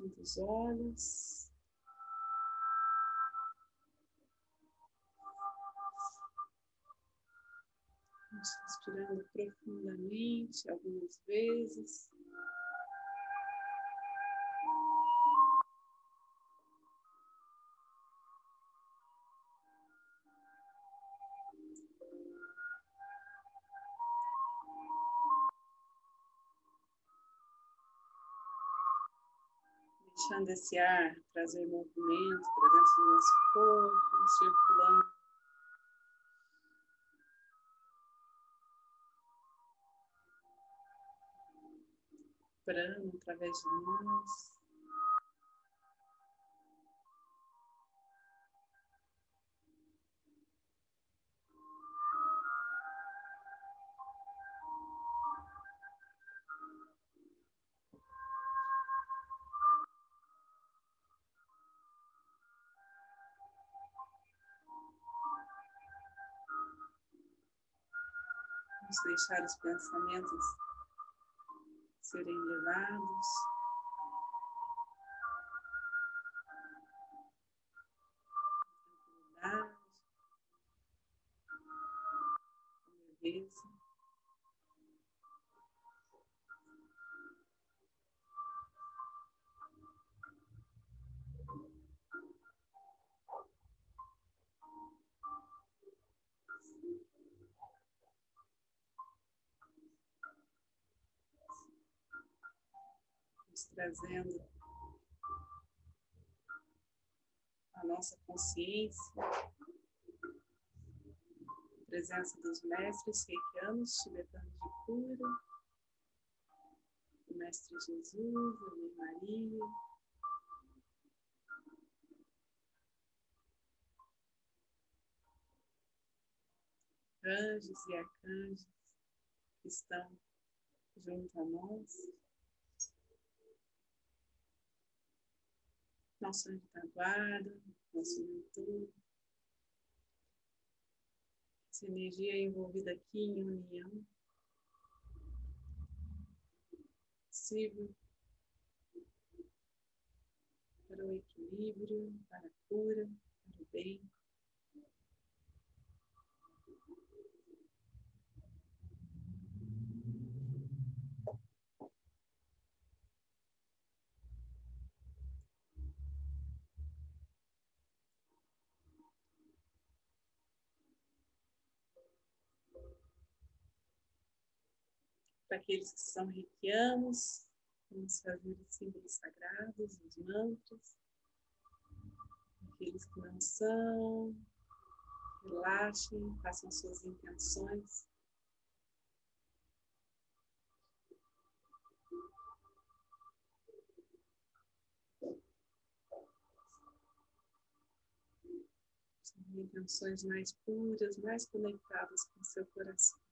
Fechando os olhos. Respirando profundamente algumas vezes. Deixando esse ar trazer movimento para dentro do nosso corpo, circulando. Prana através de nós. Vamos deixar os pensamentos serem levados. Trazendo a nossa consciência, presença dos mestres reikianos tibetanos de cura, o Mestre Jesus, a Mãe Maria, anjos e arcanjos que estão junto a nós. Nosso anjo da guarda, nosso mentor. Essa energia envolvida aqui em união. Sirva para o equilíbrio, para a cura, para o bem. Para aqueles que são reikianos, vamos fazer os símbolos sagrados, os mantras. Aqueles que não são, relaxem, façam suas intenções. intenções mais puras, mais conectadas com o seu coração.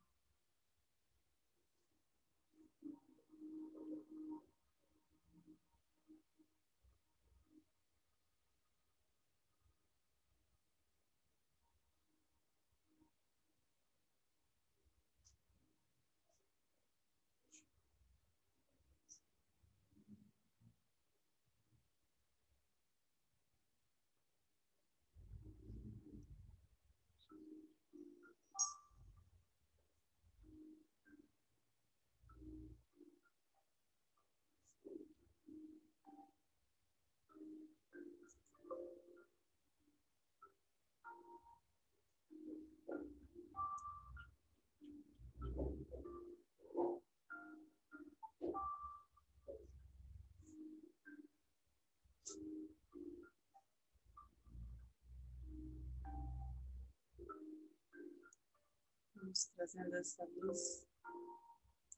Trazendo essa luz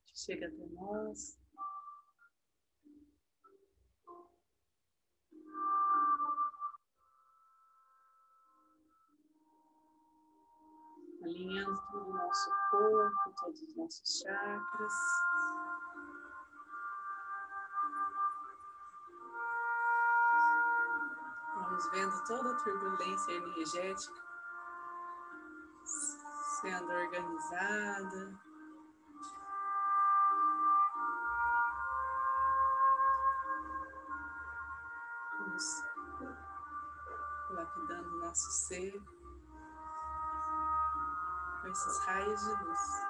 que chega até nós. Alinhando todo o nosso corpo, todos os nossos chakras. Vamos vendo toda a turbulência energética sendo organizada. vamos lapidando nosso ser com esses raios de luz.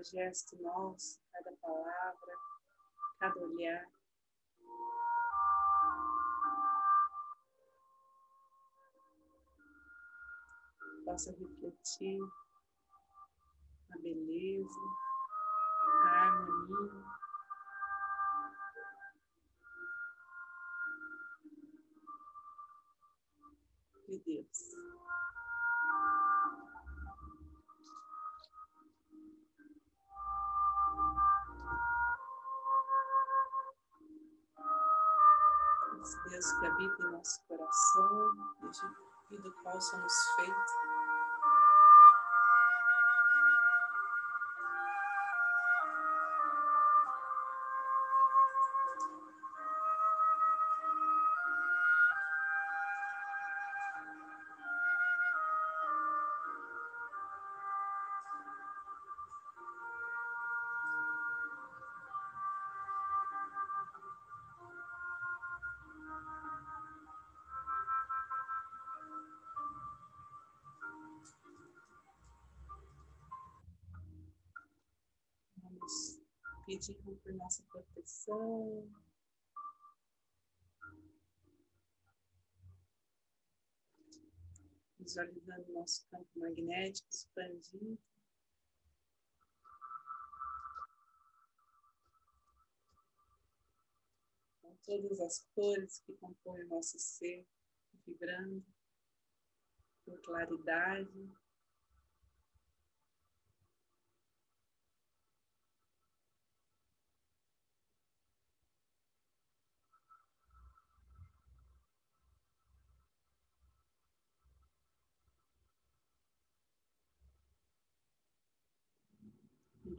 Cada gesto nosso, cada palavra, cada olhar. Possa refletir a beleza, a harmonia. De Deus. Deus que habita em nosso coração e do qual somos feitos. Pedindo por nossa proteção. Visualizando nosso campo magnético expandido. Com todas as cores que compõem o nosso ser, vibrando por claridade,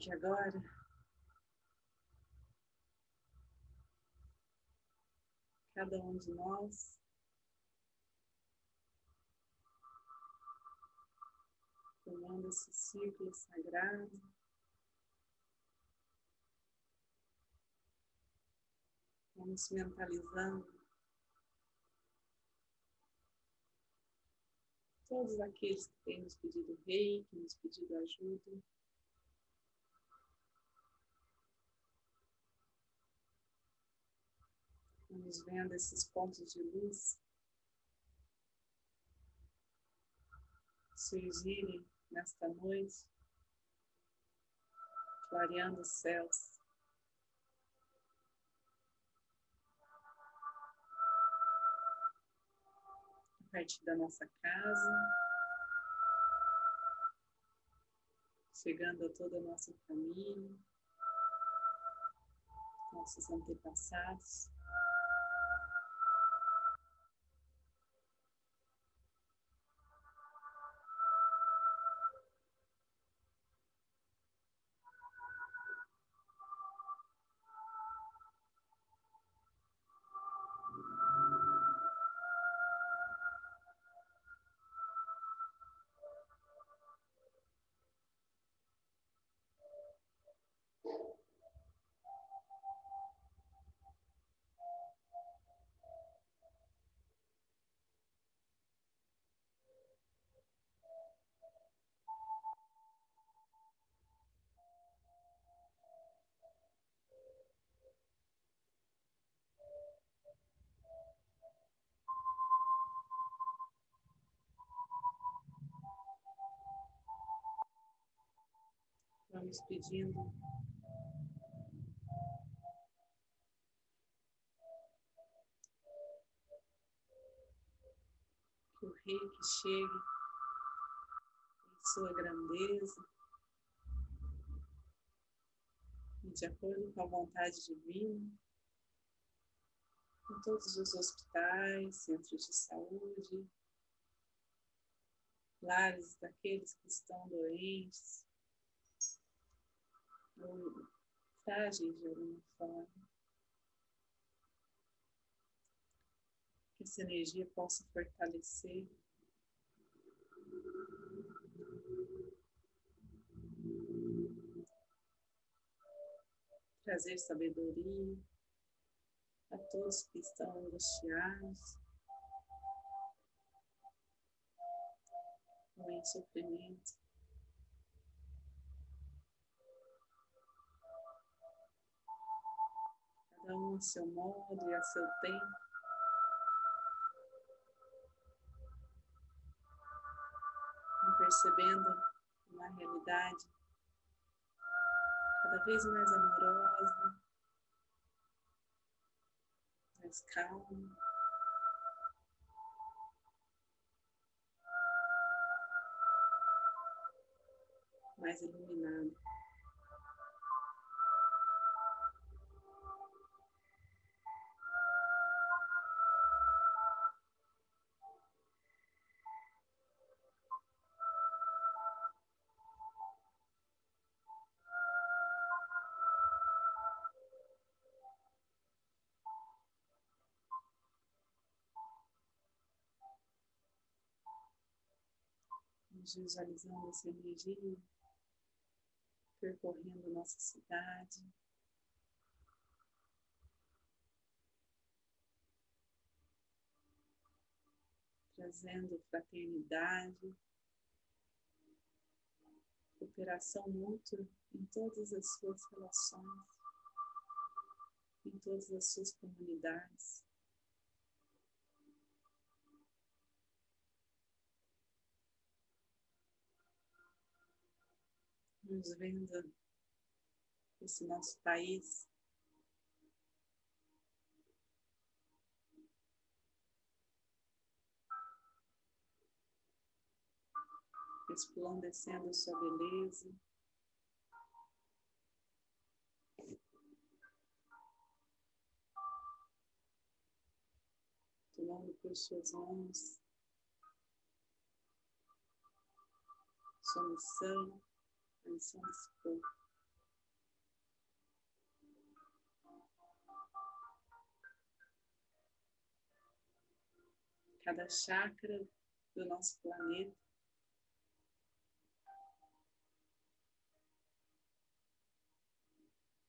que agora cada um de nós formando esse círculo sagrado. Vamos mentalizando todos aqueles que têm nos pedido rei, que nos pedido ajuda. Vamos vendo esses pontos de luz surgirem nesta noite, clareando os céus. A partir da nossa casa, chegando a toda a nossa família, nossos antepassados. Vamos pedindo. Que o rei que chegue em sua grandeza e de acordo com a vontade divina em todos os hospitais, centros de saúde, lares daqueles que estão doentes, frágeis de alguma forma. que essa energia possa fortalecer trazer sabedoria a todos que estão angustiados em sofrimento. Cada um a seu modo e a seu tempo. Percebendo uma realidade cada vez mais amorosa, mais calma. Mais iluminada. Visualizando essa energia percorrendo nossa cidade. Trazendo fraternidade, cooperação mútua em todas as suas relações, em todas as suas comunidades. Nos vendo esse nosso país. Resplandecendo sua beleza. Tomando por suas mãos sua missão atenção desse corpo. Cada chakra do nosso planeta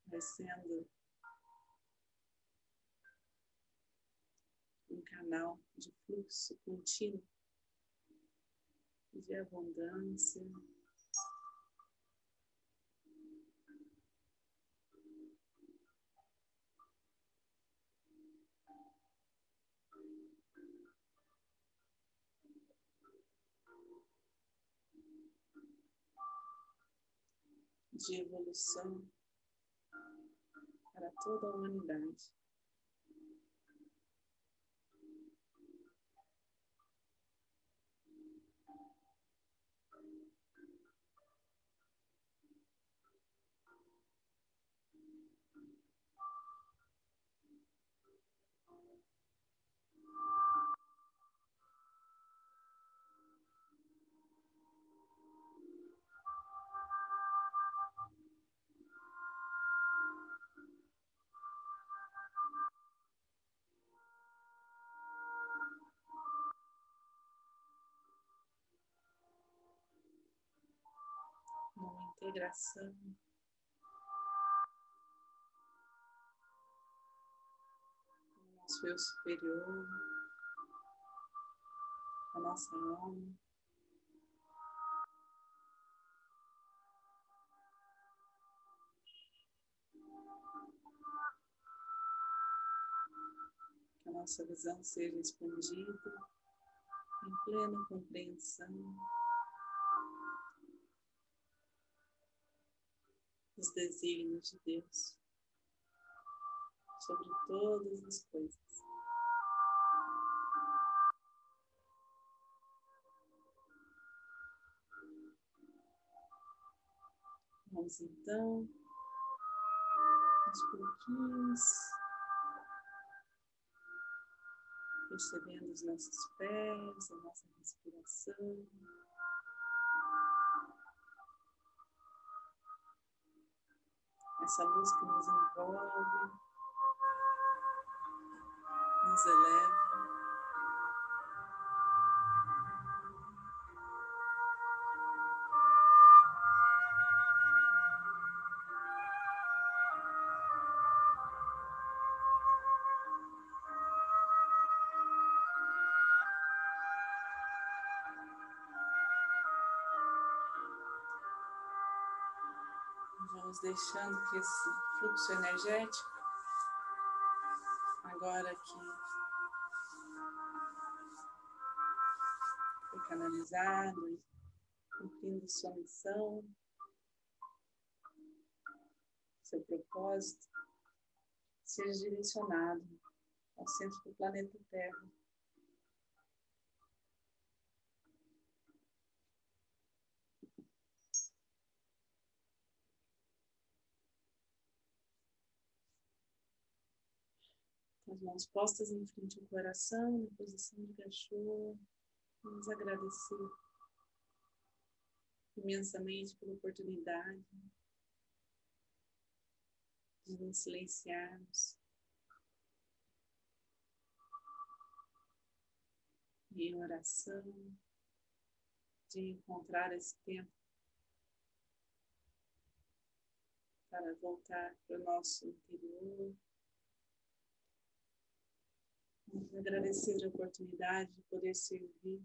vai sendo um canal de fluxo contínuo de abundância, de evolução para toda a humanidade. Integração. O nosso eu superior, a nossa alma. Que a nossa visão seja expandida em plena compreensão. Os desígnios de Deus sobre todas as coisas. Vamos então aos pouquinhos percebendo os nossos pés, a nossa respiração. Essa luz que nos envolve, nos eleva. Vamos deixando que esse fluxo energético, agora que foi canalizado e cumprindo sua missão, seu propósito, seja direcionado ao centro do planeta Terra. As mãos postas em frente ao coração, na posição de cachorro. Vamos agradecer imensamente pela oportunidade de nos silenciarmos em oração, de encontrar esse tempo para voltar para o nosso interior. Agradecer a oportunidade de poder servir.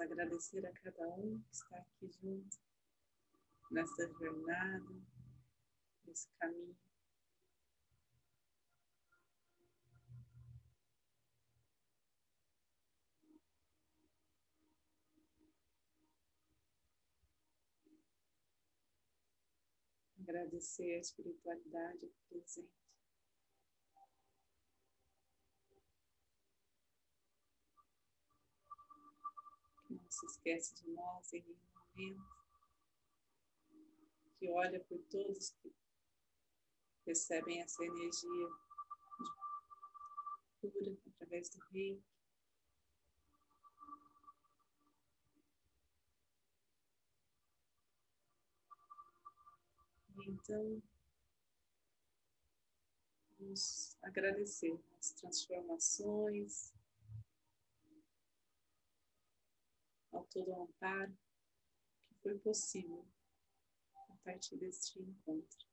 Agradecer a cada um que está aqui junto nessa jornada, nesse caminho. Agradecer a espiritualidade presente. Que não se esquece de nós em nenhum momento. Que olha por todos que recebem essa energia de cura através do reiki. Então, vamos agradecer as transformações, ao todo o amparo que foi possível a partir deste encontro.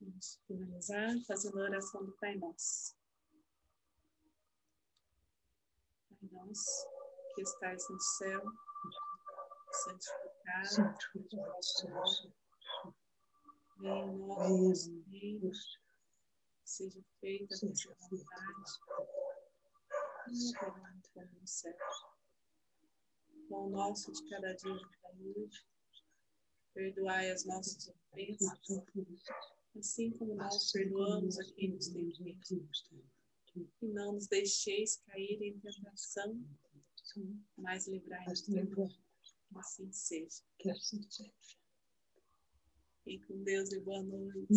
Vamos finalizar fazendo a oração do Pai Nosso. Pai Nosso, que estais no céu, santificado seja vosso Venha em o seja feita a vossa vontade, na como no céu. Pão nosso de cada dia de hoje, perdoai as nossas ofensas, assim como nós perdoamos a quem nos tem feito. E não nos deixeis cair em tentação, mas livrai-nos do mal. Assim seja. Que assim seja. Fique com Deus e boa noite.